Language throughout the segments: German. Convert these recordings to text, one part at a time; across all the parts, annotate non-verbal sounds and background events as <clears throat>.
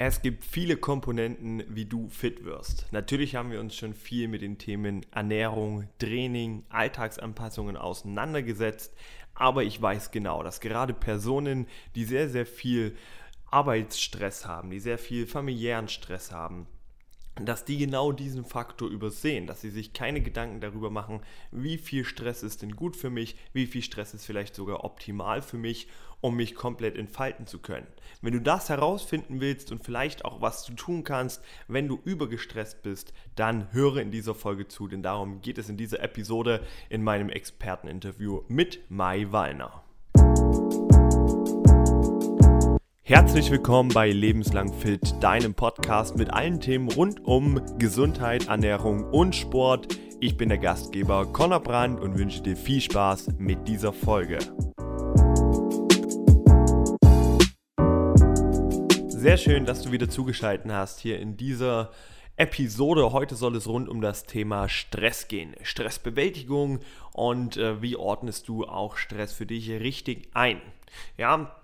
Es gibt viele Komponenten, wie du fit wirst. Natürlich haben wir uns schon viel mit den Themen Ernährung, Training, Alltagsanpassungen auseinandergesetzt, aber ich weiß genau, dass gerade Personen, die sehr, sehr viel Arbeitsstress haben, die sehr viel familiären Stress haben, dass die genau diesen Faktor übersehen, dass sie sich keine Gedanken darüber machen, wie viel Stress ist denn gut für mich, wie viel Stress ist vielleicht sogar optimal für mich, um mich komplett entfalten zu können. Wenn du das herausfinden willst und vielleicht auch was du tun kannst, wenn du übergestresst bist, dann höre in dieser Folge zu, denn darum geht es in dieser Episode in meinem Experteninterview mit Mai Wallner. Herzlich willkommen bei Lebenslang Fit, deinem Podcast mit allen Themen rund um Gesundheit, Ernährung und Sport. Ich bin der Gastgeber Conor Brandt und wünsche dir viel Spaß mit dieser Folge. Sehr schön, dass du wieder zugeschaltet hast hier in dieser Episode. Heute soll es rund um das Thema Stress gehen. Stressbewältigung und äh, wie ordnest du auch Stress für dich richtig ein? Ja,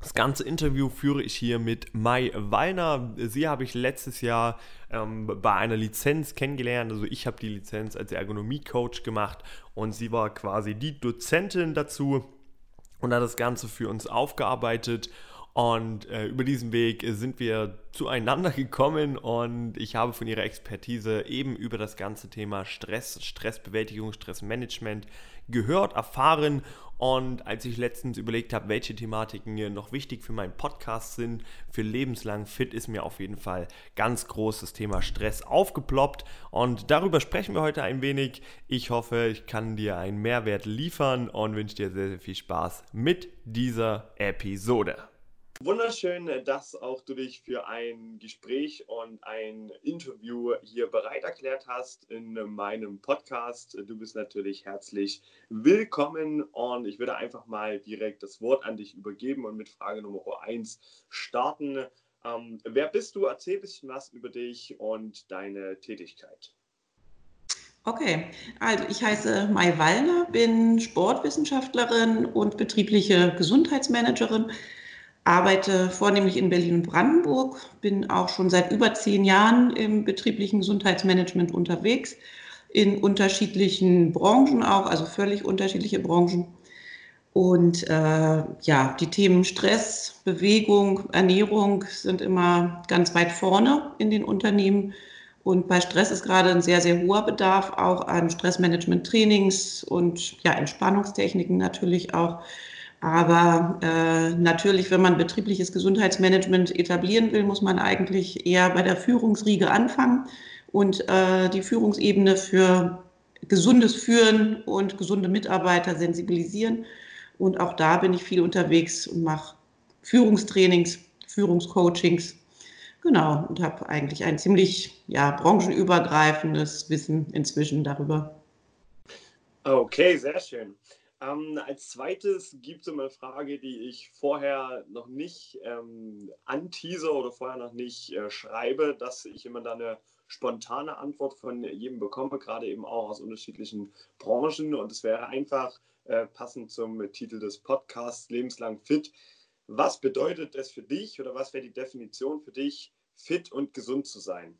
das ganze Interview führe ich hier mit Mai Wallner. Sie habe ich letztes Jahr ähm, bei einer Lizenz kennengelernt. Also ich habe die Lizenz als Ergonomie-Coach gemacht und sie war quasi die Dozentin dazu und hat das Ganze für uns aufgearbeitet. Und äh, über diesen Weg sind wir zueinander <laughs> gekommen und ich habe von ihrer Expertise eben über das ganze Thema Stress, Stressbewältigung, Stressmanagement gehört, erfahren und als ich letztens überlegt habe, welche Thematiken hier noch wichtig für meinen Podcast sind, für lebenslang fit, ist mir auf jeden Fall ganz groß das Thema Stress aufgeploppt. Und darüber sprechen wir heute ein wenig. Ich hoffe, ich kann dir einen Mehrwert liefern und wünsche dir sehr, sehr viel Spaß mit dieser Episode. Wunderschön, dass auch du dich für ein Gespräch und ein Interview hier bereit erklärt hast in meinem Podcast. Du bist natürlich herzlich willkommen und ich würde einfach mal direkt das Wort an dich übergeben und mit Frage Nummer 1 starten. Ähm, wer bist du? Erzähl ein bisschen was über dich und deine Tätigkeit. Okay, also ich heiße Mai Wallner, bin Sportwissenschaftlerin und betriebliche Gesundheitsmanagerin arbeite vornehmlich in Berlin und Brandenburg, bin auch schon seit über zehn Jahren im betrieblichen Gesundheitsmanagement unterwegs, in unterschiedlichen Branchen auch, also völlig unterschiedliche Branchen. Und äh, ja, die Themen Stress, Bewegung, Ernährung sind immer ganz weit vorne in den Unternehmen. Und bei Stress ist gerade ein sehr, sehr hoher Bedarf auch an Stressmanagement-Trainings und ja, Entspannungstechniken natürlich auch. Aber äh, natürlich, wenn man betriebliches Gesundheitsmanagement etablieren will, muss man eigentlich eher bei der Führungsriege anfangen und äh, die Führungsebene für gesundes Führen und gesunde Mitarbeiter sensibilisieren. Und auch da bin ich viel unterwegs und mache Führungstrainings, Führungscoachings. Genau, und habe eigentlich ein ziemlich ja, branchenübergreifendes Wissen inzwischen darüber. Okay, sehr schön. Ähm, als zweites gibt es eine Frage, die ich vorher noch nicht ähm, anteaser oder vorher noch nicht äh, schreibe, dass ich immer dann eine spontane Antwort von jedem bekomme, gerade eben auch aus unterschiedlichen Branchen. Und es wäre einfach äh, passend zum Titel des Podcasts Lebenslang Fit. Was bedeutet es für dich oder was wäre die Definition für dich, fit und gesund zu sein?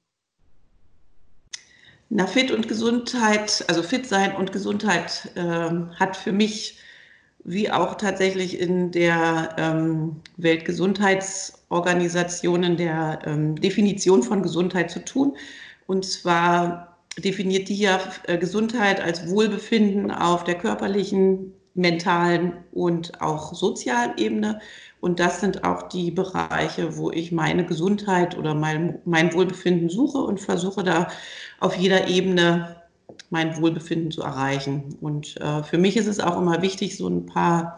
Na, fit und Gesundheit, also fit sein und Gesundheit äh, hat für mich wie auch tatsächlich in der ähm, Weltgesundheitsorganisation in der ähm, Definition von Gesundheit zu tun. Und zwar definiert die ja äh, Gesundheit als Wohlbefinden auf der körperlichen, mentalen und auch sozialen Ebene. Und das sind auch die Bereiche, wo ich meine Gesundheit oder mein, mein Wohlbefinden suche und versuche da auf jeder Ebene mein Wohlbefinden zu erreichen. Und äh, für mich ist es auch immer wichtig, so ein paar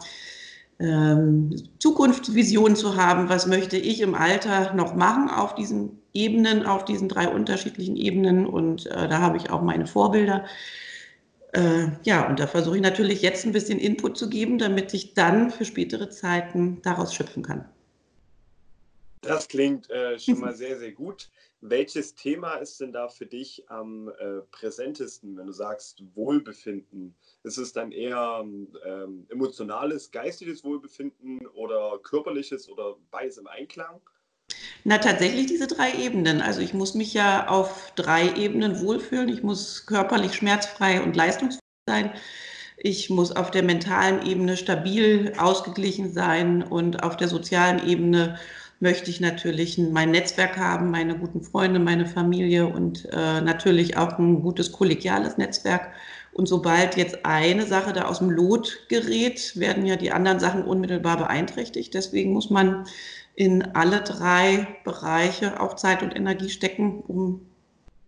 ähm, Zukunftsvisionen zu haben. Was möchte ich im Alter noch machen auf diesen Ebenen, auf diesen drei unterschiedlichen Ebenen? Und äh, da habe ich auch meine Vorbilder. Äh, ja, und da versuche ich natürlich jetzt ein bisschen Input zu geben, damit ich dann für spätere Zeiten daraus schöpfen kann. Das klingt äh, schon <laughs> mal sehr, sehr gut. Welches Thema ist denn da für dich am äh, präsentesten, wenn du sagst Wohlbefinden? Ist es dann eher ähm, emotionales, geistiges Wohlbefinden oder körperliches oder beides im Einklang? Na, tatsächlich diese drei Ebenen. Also ich muss mich ja auf drei Ebenen wohlfühlen. Ich muss körperlich schmerzfrei und leistungsfähig sein. Ich muss auf der mentalen Ebene stabil, ausgeglichen sein und auf der sozialen Ebene möchte ich natürlich mein Netzwerk haben, meine guten Freunde, meine Familie und äh, natürlich auch ein gutes kollegiales Netzwerk. Und sobald jetzt eine Sache da aus dem Lot gerät, werden ja die anderen Sachen unmittelbar beeinträchtigt. Deswegen muss man in alle drei Bereiche auch Zeit und Energie stecken, um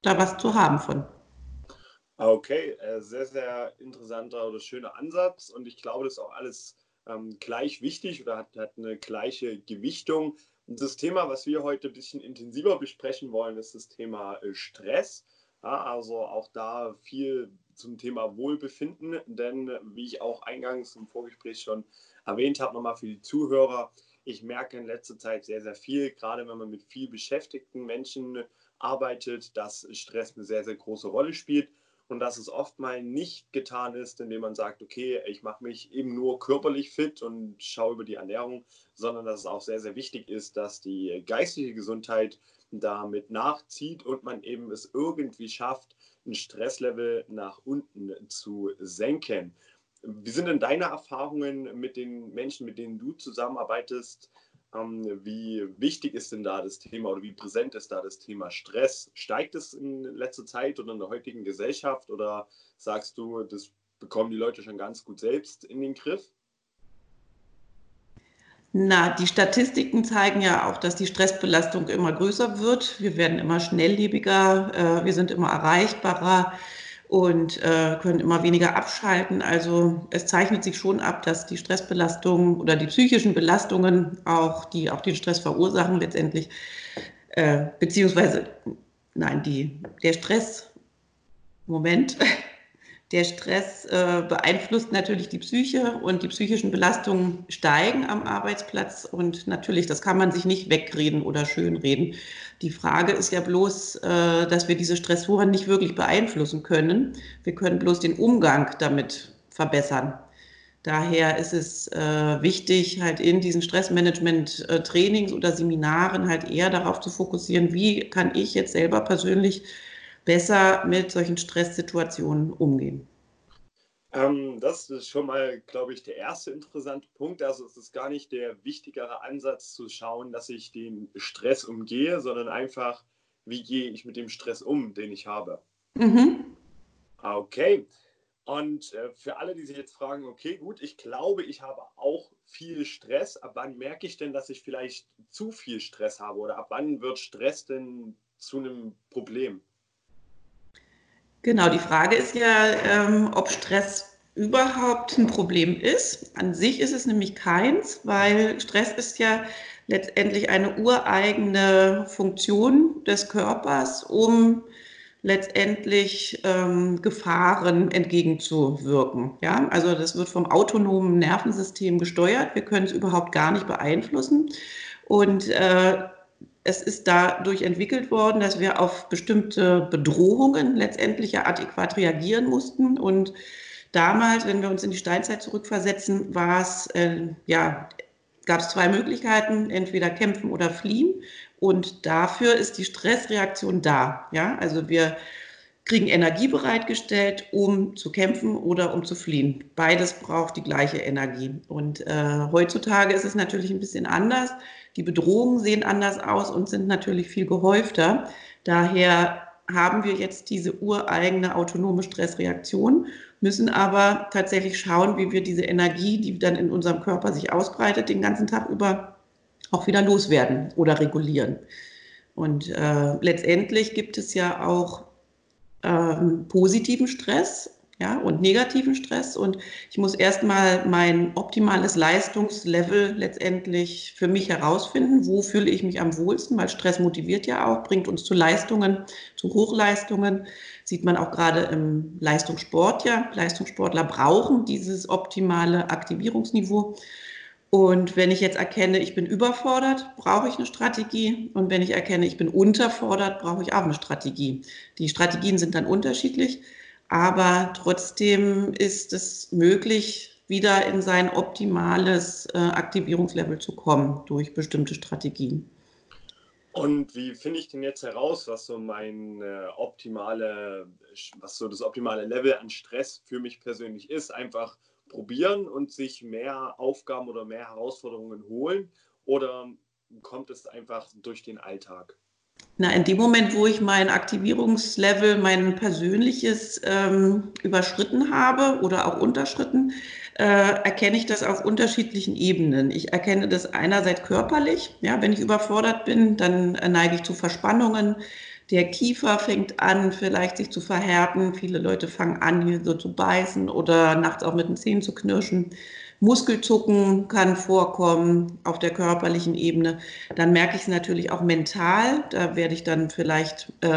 da was zu haben von. Okay, äh, sehr, sehr interessanter oder schöner Ansatz und ich glaube, das ist auch alles ähm, gleich wichtig oder hat, hat eine gleiche Gewichtung. Und das Thema, was wir heute ein bisschen intensiver besprechen wollen, ist das Thema äh, Stress. Ja, also auch da viel zum Thema Wohlbefinden, denn wie ich auch eingangs im Vorgespräch schon erwähnt habe, nochmal für die Zuhörer, ich merke in letzter Zeit sehr, sehr viel, gerade wenn man mit viel beschäftigten Menschen arbeitet, dass Stress eine sehr, sehr große Rolle spielt und dass es oft mal nicht getan ist, indem man sagt, okay, ich mache mich eben nur körperlich fit und schaue über die Ernährung, sondern dass es auch sehr, sehr wichtig ist, dass die geistige Gesundheit damit nachzieht und man eben es irgendwie schafft, ein Stresslevel nach unten zu senken. Wie sind denn deine Erfahrungen mit den Menschen, mit denen du zusammenarbeitest? Ähm, wie wichtig ist denn da das Thema oder wie präsent ist da das Thema Stress? Steigt es in letzter Zeit oder in der heutigen Gesellschaft oder sagst du, das bekommen die Leute schon ganz gut selbst in den Griff? Na, die Statistiken zeigen ja auch, dass die Stressbelastung immer größer wird. Wir werden immer schnelllebiger, äh, wir sind immer erreichbarer und äh, können immer weniger abschalten. Also es zeichnet sich schon ab, dass die Stressbelastung oder die psychischen Belastungen auch, die auch den Stress verursachen letztendlich, äh, beziehungsweise, nein, die, der Stress, Moment, <laughs> der Stress äh, beeinflusst natürlich die Psyche und die psychischen Belastungen steigen am Arbeitsplatz und natürlich, das kann man sich nicht wegreden oder schönreden. Die Frage ist ja bloß, äh, dass wir diese Stressoren nicht wirklich beeinflussen können. Wir können bloß den Umgang damit verbessern. Daher ist es äh, wichtig, halt in diesen Stressmanagement-Trainings oder Seminaren halt eher darauf zu fokussieren, wie kann ich jetzt selber persönlich besser mit solchen Stresssituationen umgehen. Ähm, das ist schon mal, glaube ich, der erste interessante Punkt. Also es ist gar nicht der wichtigere Ansatz zu schauen, dass ich den Stress umgehe, sondern einfach, wie gehe ich mit dem Stress um, den ich habe. Mhm. Okay. Und äh, für alle, die sich jetzt fragen, okay, gut, ich glaube, ich habe auch viel Stress. Ab wann merke ich denn, dass ich vielleicht zu viel Stress habe? Oder ab wann wird Stress denn zu einem Problem? Genau, die Frage ist ja, ähm, ob Stress überhaupt ein Problem ist. An sich ist es nämlich keins, weil Stress ist ja letztendlich eine ureigene Funktion des Körpers, um letztendlich ähm, Gefahren entgegenzuwirken. Ja? Also das wird vom autonomen Nervensystem gesteuert. Wir können es überhaupt gar nicht beeinflussen. Und äh, es ist dadurch entwickelt worden, dass wir auf bestimmte Bedrohungen letztendlich ja adäquat reagieren mussten. Und damals, wenn wir uns in die Steinzeit zurückversetzen, war es, äh, ja, gab es zwei Möglichkeiten, entweder kämpfen oder fliehen. Und dafür ist die Stressreaktion da. Ja, also wir kriegen Energie bereitgestellt, um zu kämpfen oder um zu fliehen. Beides braucht die gleiche Energie. Und äh, heutzutage ist es natürlich ein bisschen anders. Die Bedrohungen sehen anders aus und sind natürlich viel gehäufter. Daher haben wir jetzt diese ureigene autonome Stressreaktion, müssen aber tatsächlich schauen, wie wir diese Energie, die dann in unserem Körper sich ausbreitet, den ganzen Tag über auch wieder loswerden oder regulieren. Und äh, letztendlich gibt es ja auch ähm, positiven Stress, ja, und negativen Stress. Und ich muss erstmal mein optimales Leistungslevel letztendlich für mich herausfinden. Wo fühle ich mich am wohlsten? Weil Stress motiviert ja auch, bringt uns zu Leistungen, zu Hochleistungen. Sieht man auch gerade im Leistungssport ja. Leistungssportler brauchen dieses optimale Aktivierungsniveau. Und wenn ich jetzt erkenne, ich bin überfordert, brauche ich eine Strategie. Und wenn ich erkenne, ich bin unterfordert, brauche ich auch eine Strategie. Die Strategien sind dann unterschiedlich. Aber trotzdem ist es möglich, wieder in sein optimales äh, Aktivierungslevel zu kommen durch bestimmte Strategien. Und wie finde ich denn jetzt heraus, was so mein äh, optimale, was so das optimale Level an Stress für mich persönlich ist? Einfach probieren und sich mehr Aufgaben oder mehr Herausforderungen holen? Oder kommt es einfach durch den Alltag? Na, in dem Moment, wo ich mein Aktivierungslevel, mein persönliches ähm, überschritten habe oder auch unterschritten, äh, erkenne ich das auf unterschiedlichen Ebenen. Ich erkenne das einerseits körperlich. Ja, wenn ich überfordert bin, dann neige ich zu Verspannungen. Der Kiefer fängt an, vielleicht sich zu verhärten. Viele Leute fangen an, hier so zu beißen oder nachts auch mit den Zähnen zu knirschen. Muskelzucken kann vorkommen auf der körperlichen Ebene. Dann merke ich es natürlich auch mental. Da werde ich dann vielleicht äh,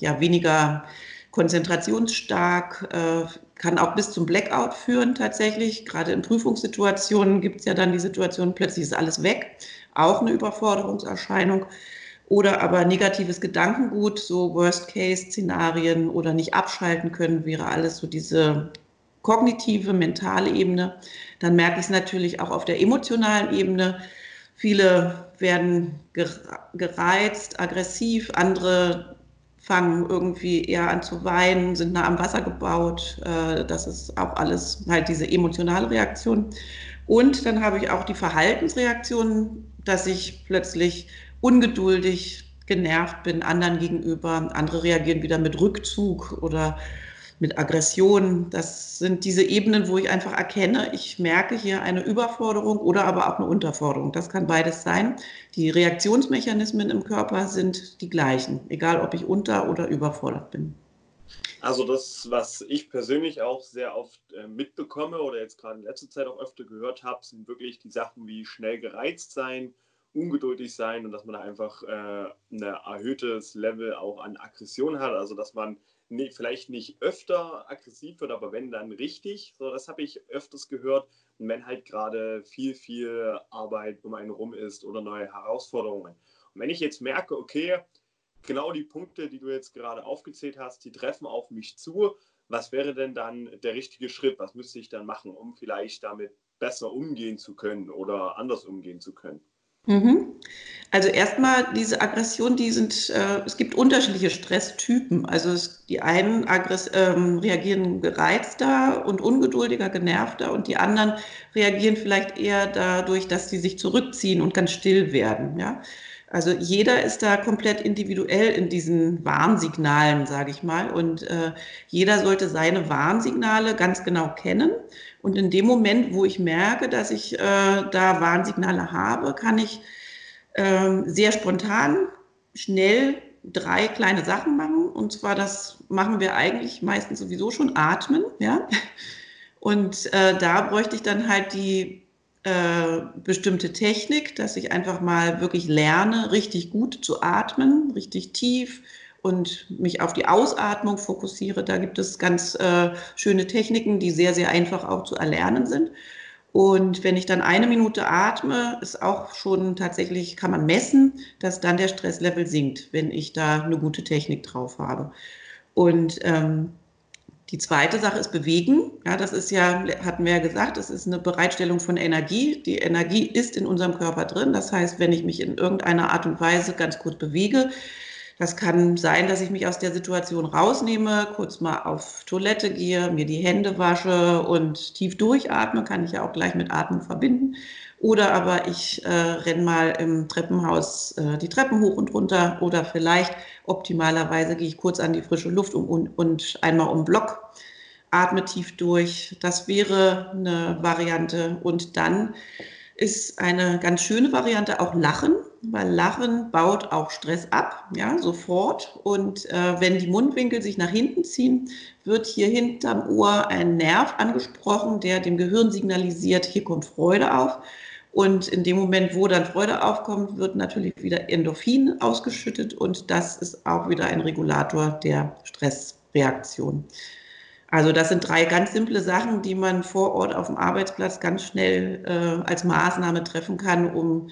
ja, weniger konzentrationsstark, äh, kann auch bis zum Blackout führen tatsächlich. Gerade in Prüfungssituationen gibt es ja dann die Situation, plötzlich ist alles weg. Auch eine Überforderungserscheinung. Oder aber negatives Gedankengut, so Worst-Case-Szenarien oder nicht abschalten können, wäre alles so diese kognitive, mentale Ebene. Dann merke ich es natürlich auch auf der emotionalen Ebene. Viele werden gereizt, aggressiv, andere fangen irgendwie eher an zu weinen, sind nah am Wasser gebaut. Äh, das ist auch alles halt diese emotionale Reaktion. Und dann habe ich auch die Verhaltensreaktion, dass ich plötzlich ungeduldig, genervt bin anderen gegenüber. Andere reagieren wieder mit Rückzug oder mit Aggression. Das sind diese Ebenen, wo ich einfach erkenne, ich merke hier eine Überforderung oder aber auch eine Unterforderung. Das kann beides sein. Die Reaktionsmechanismen im Körper sind die gleichen, egal ob ich unter- oder überfordert bin. Also das, was ich persönlich auch sehr oft äh, mitbekomme oder jetzt gerade in letzter Zeit auch öfter gehört habe, sind wirklich die Sachen wie schnell gereizt sein, ungeduldig sein und dass man da einfach äh, ein erhöhtes Level auch an Aggression hat. Also dass man nee, vielleicht nicht öfter aggressiv wird, aber wenn dann richtig. So, das habe ich öfters gehört. Und wenn halt gerade viel, viel Arbeit um einen rum ist oder neue Herausforderungen. Und wenn ich jetzt merke, okay, genau die Punkte, die du jetzt gerade aufgezählt hast, die treffen auf mich zu, was wäre denn dann der richtige Schritt? Was müsste ich dann machen, um vielleicht damit besser umgehen zu können oder anders umgehen zu können? Mhm. Also erstmal diese Aggression, die sind, äh, es gibt unterschiedliche Stresstypen. Also es, die einen ähm, reagieren gereizter und ungeduldiger, genervter und die anderen reagieren vielleicht eher dadurch, dass sie sich zurückziehen und ganz still werden. Ja? Also jeder ist da komplett individuell in diesen Warnsignalen, sage ich mal. Und äh, jeder sollte seine Warnsignale ganz genau kennen. Und in dem Moment, wo ich merke, dass ich äh, da Warnsignale habe, kann ich äh, sehr spontan, schnell drei kleine Sachen machen. Und zwar, das machen wir eigentlich meistens sowieso schon, atmen. Ja? Und äh, da bräuchte ich dann halt die äh, bestimmte Technik, dass ich einfach mal wirklich lerne, richtig gut zu atmen, richtig tief und mich auf die Ausatmung fokussiere. Da gibt es ganz äh, schöne Techniken, die sehr, sehr einfach auch zu erlernen sind. Und wenn ich dann eine Minute atme, ist auch schon tatsächlich, kann man messen, dass dann der Stresslevel sinkt, wenn ich da eine gute Technik drauf habe. Und ähm, die zweite Sache ist Bewegen. Ja, das ist ja, hatten wir ja gesagt, das ist eine Bereitstellung von Energie. Die Energie ist in unserem Körper drin. Das heißt, wenn ich mich in irgendeiner Art und Weise ganz kurz bewege, das kann sein, dass ich mich aus der Situation rausnehme, kurz mal auf Toilette gehe, mir die Hände wasche und tief durchatme, kann ich ja auch gleich mit Atmen verbinden. Oder aber ich äh, renne mal im Treppenhaus äh, die Treppen hoch und runter. Oder vielleicht optimalerweise gehe ich kurz an die frische Luft um, und, und einmal um Block, atme tief durch. Das wäre eine Variante. Und dann ist eine ganz schöne Variante auch Lachen, weil Lachen baut auch Stress ab, ja, sofort. Und äh, wenn die Mundwinkel sich nach hinten ziehen, wird hier hinterm Ohr ein Nerv angesprochen, der dem Gehirn signalisiert, hier kommt Freude auf. Und in dem Moment, wo dann Freude aufkommt, wird natürlich wieder Endorphin ausgeschüttet und das ist auch wieder ein Regulator der Stressreaktion. Also das sind drei ganz simple Sachen, die man vor Ort auf dem Arbeitsplatz ganz schnell äh, als Maßnahme treffen kann, um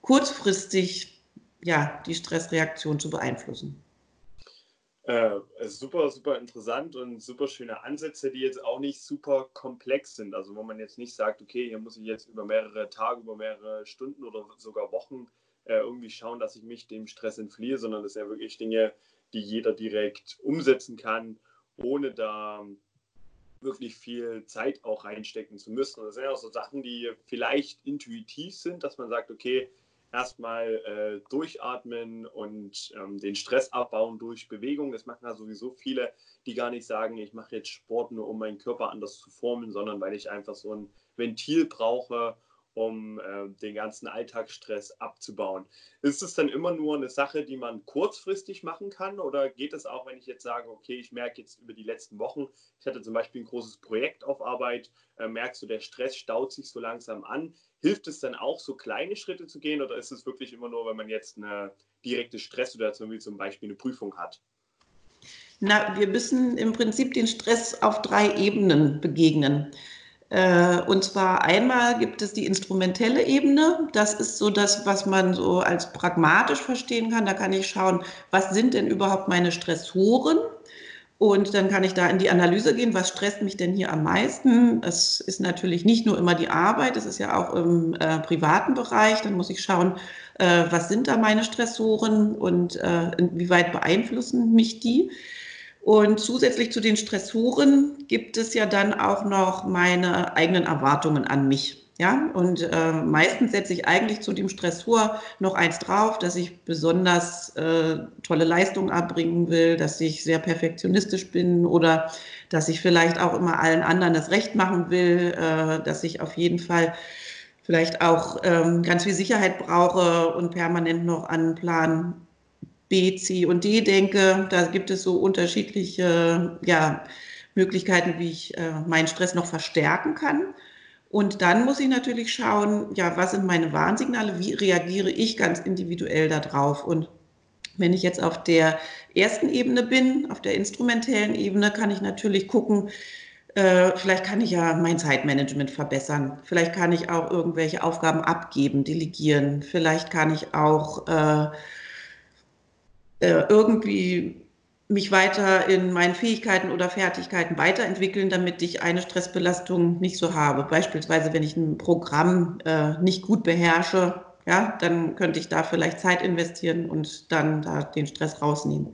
kurzfristig ja, die Stressreaktion zu beeinflussen. Äh, super, super interessant und super schöne Ansätze, die jetzt auch nicht super komplex sind. Also wo man jetzt nicht sagt, okay, hier muss ich jetzt über mehrere Tage, über mehrere Stunden oder sogar Wochen äh, irgendwie schauen, dass ich mich dem Stress entfliehe, sondern das sind ja wirklich Dinge, die jeder direkt umsetzen kann, ohne da wirklich viel Zeit auch reinstecken zu müssen. das sind ja auch so Sachen, die vielleicht intuitiv sind, dass man sagt, okay, erstmal äh, durchatmen und ähm, den Stress abbauen durch Bewegung. Das machen ja sowieso viele, die gar nicht sagen, ich mache jetzt Sport nur, um meinen Körper anders zu formen, sondern weil ich einfach so ein Ventil brauche, um äh, den ganzen Alltagsstress abzubauen. Ist es dann immer nur eine Sache, die man kurzfristig machen kann oder geht es auch, wenn ich jetzt sage, okay, ich merke jetzt über die letzten Wochen, ich hatte zum Beispiel ein großes Projekt auf Arbeit, äh, merkst du, der Stress staut sich so langsam an. Hilft es dann auch, so kleine Schritte zu gehen oder ist es wirklich immer nur, wenn man jetzt eine direkte Stresssituation wie zum Beispiel eine Prüfung hat? Na, wir müssen im Prinzip den Stress auf drei Ebenen begegnen. Äh, und zwar einmal gibt es die instrumentelle Ebene. Das ist so das, was man so als pragmatisch verstehen kann. Da kann ich schauen, was sind denn überhaupt meine Stressoren? Und dann kann ich da in die Analyse gehen, was stresst mich denn hier am meisten? Es ist natürlich nicht nur immer die Arbeit, es ist ja auch im äh, privaten Bereich. Dann muss ich schauen, äh, was sind da meine Stressoren und äh, inwieweit beeinflussen mich die? Und zusätzlich zu den Stressoren gibt es ja dann auch noch meine eigenen Erwartungen an mich. Ja, und äh, meistens setze ich eigentlich zu dem Stressor noch eins drauf, dass ich besonders äh, tolle Leistungen erbringen will, dass ich sehr perfektionistisch bin oder dass ich vielleicht auch immer allen anderen das Recht machen will, äh, dass ich auf jeden Fall vielleicht auch ähm, ganz viel Sicherheit brauche und permanent noch an Plan B, C und D denke. Da gibt es so unterschiedliche ja, Möglichkeiten, wie ich äh, meinen Stress noch verstärken kann. Und dann muss ich natürlich schauen, ja, was sind meine Warnsignale, wie reagiere ich ganz individuell darauf. Und wenn ich jetzt auf der ersten Ebene bin, auf der instrumentellen Ebene, kann ich natürlich gucken, äh, vielleicht kann ich ja mein Zeitmanagement verbessern. Vielleicht kann ich auch irgendwelche Aufgaben abgeben, delegieren. Vielleicht kann ich auch äh, äh, irgendwie mich weiter in meinen Fähigkeiten oder Fertigkeiten weiterentwickeln, damit ich eine Stressbelastung nicht so habe. Beispielsweise, wenn ich ein Programm äh, nicht gut beherrsche, ja, dann könnte ich da vielleicht Zeit investieren und dann da den Stress rausnehmen.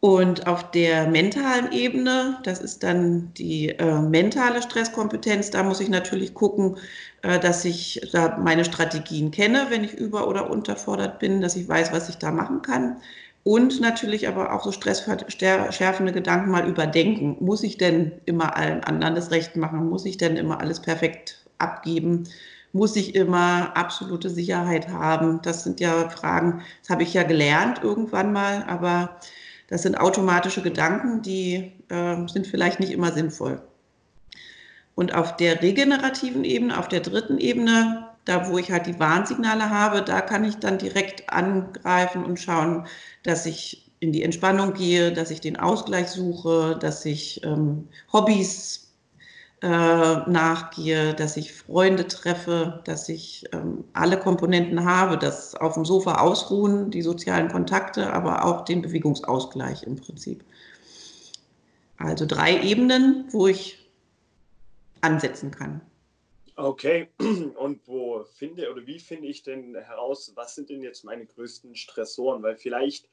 Und auf der mentalen Ebene, das ist dann die äh, mentale Stresskompetenz, da muss ich natürlich gucken, äh, dass ich da meine Strategien kenne, wenn ich über- oder unterfordert bin, dass ich weiß, was ich da machen kann. Und natürlich aber auch so stressschärfende Gedanken mal überdenken. Muss ich denn immer allen anderen das Recht machen? Muss ich denn immer alles perfekt abgeben? Muss ich immer absolute Sicherheit haben? Das sind ja Fragen, das habe ich ja gelernt irgendwann mal, aber das sind automatische Gedanken, die äh, sind vielleicht nicht immer sinnvoll. Und auf der regenerativen Ebene, auf der dritten Ebene, da wo ich halt die Warnsignale habe, da kann ich dann direkt angreifen und schauen, dass ich in die Entspannung gehe, dass ich den Ausgleich suche, dass ich ähm, Hobbys äh, nachgehe, dass ich Freunde treffe, dass ich ähm, alle Komponenten habe, das auf dem Sofa ausruhen, die sozialen Kontakte, aber auch den Bewegungsausgleich im Prinzip. Also drei Ebenen, wo ich ansetzen kann. Okay, <clears throat> und wo finde oder wie finde ich denn heraus, was sind denn jetzt meine größten Stressoren? Weil vielleicht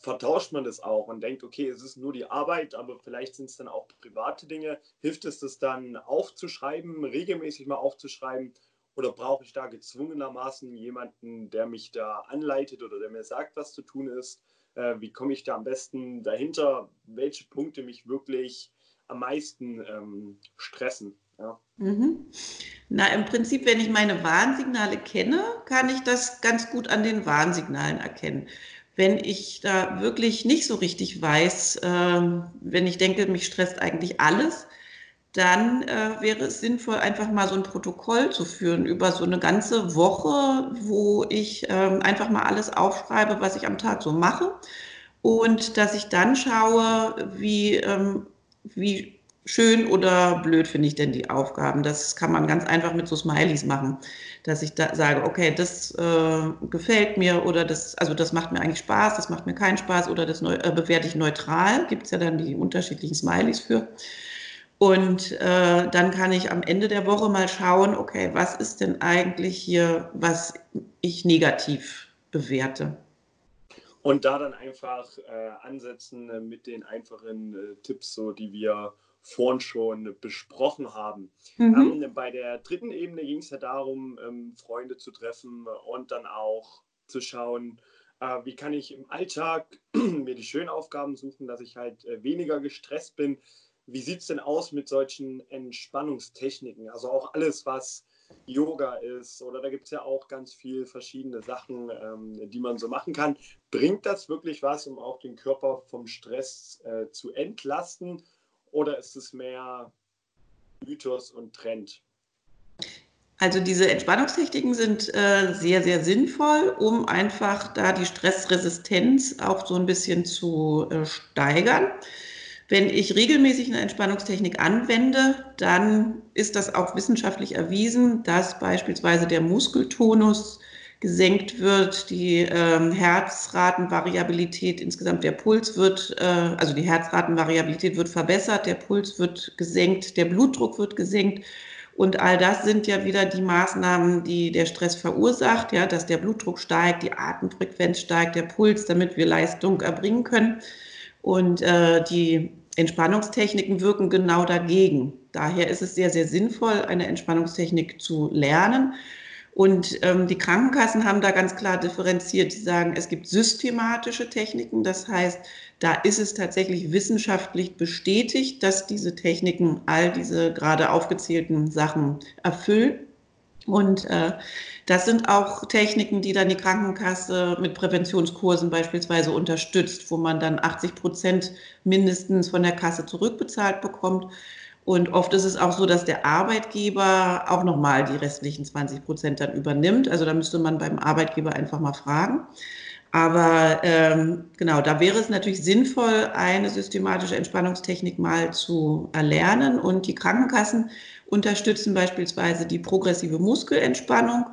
vertauscht man das auch und denkt, okay, es ist nur die Arbeit, aber vielleicht sind es dann auch private Dinge. Hilft es das dann aufzuschreiben, regelmäßig mal aufzuschreiben? Oder brauche ich da gezwungenermaßen jemanden, der mich da anleitet oder der mir sagt, was zu tun ist? Äh, wie komme ich da am besten dahinter? Welche Punkte mich wirklich am meisten ähm, stressen? Ja. Mhm. Na, im Prinzip, wenn ich meine Warnsignale kenne, kann ich das ganz gut an den Warnsignalen erkennen wenn ich da wirklich nicht so richtig weiß, äh, wenn ich denke, mich stresst eigentlich alles, dann äh, wäre es sinnvoll, einfach mal so ein Protokoll zu führen über so eine ganze Woche, wo ich äh, einfach mal alles aufschreibe, was ich am Tag so mache. Und dass ich dann schaue, wie, ähm, wie schön oder blöd finde ich denn die Aufgaben? Das kann man ganz einfach mit so Smileys machen, dass ich da sage, okay, das äh, gefällt mir oder das, also das macht mir eigentlich Spaß, das macht mir keinen Spaß oder das neu, äh, bewerte ich neutral. Gibt es ja dann die unterschiedlichen Smileys für. Und äh, dann kann ich am Ende der Woche mal schauen, okay, was ist denn eigentlich hier, was ich negativ bewerte. Und da dann einfach äh, ansetzen äh, mit den einfachen äh, Tipps, so die wir vorhin schon besprochen haben. Mhm. Ähm, bei der dritten Ebene ging es ja darum, ähm, Freunde zu treffen und dann auch zu schauen, äh, wie kann ich im Alltag <clears throat> mir die schönen Aufgaben suchen, dass ich halt äh, weniger gestresst bin. Wie sieht es denn aus mit solchen Entspannungstechniken? Also auch alles, was Yoga ist oder da gibt es ja auch ganz viele verschiedene Sachen, ähm, die man so machen kann. Bringt das wirklich was, um auch den Körper vom Stress äh, zu entlasten oder ist es mehr Mythos und Trend? Also diese Entspannungstechniken sind äh, sehr, sehr sinnvoll, um einfach da die Stressresistenz auch so ein bisschen zu äh, steigern. Wenn ich regelmäßig eine Entspannungstechnik anwende, dann ist das auch wissenschaftlich erwiesen, dass beispielsweise der Muskeltonus gesenkt wird, die ähm, Herzratenvariabilität insgesamt, der Puls wird, äh, also die Herzratenvariabilität wird verbessert, der Puls wird gesenkt, der Blutdruck wird gesenkt und all das sind ja wieder die Maßnahmen, die der Stress verursacht, ja, dass der Blutdruck steigt, die Atemfrequenz steigt, der Puls, damit wir Leistung erbringen können. Und äh, die Entspannungstechniken wirken genau dagegen. Daher ist es sehr, sehr sinnvoll, eine Entspannungstechnik zu lernen. Und ähm, die Krankenkassen haben da ganz klar differenziert. Die sagen, es gibt systematische Techniken. Das heißt, da ist es tatsächlich wissenschaftlich bestätigt, dass diese Techniken all diese gerade aufgezählten Sachen erfüllen. Und äh, das sind auch Techniken, die dann die Krankenkasse mit Präventionskursen beispielsweise unterstützt, wo man dann 80 Prozent mindestens von der Kasse zurückbezahlt bekommt. Und oft ist es auch so, dass der Arbeitgeber auch nochmal die restlichen 20 Prozent dann übernimmt. Also da müsste man beim Arbeitgeber einfach mal fragen. Aber ähm, genau, da wäre es natürlich sinnvoll, eine systematische Entspannungstechnik mal zu erlernen. Und die Krankenkassen unterstützen beispielsweise die progressive Muskelentspannung.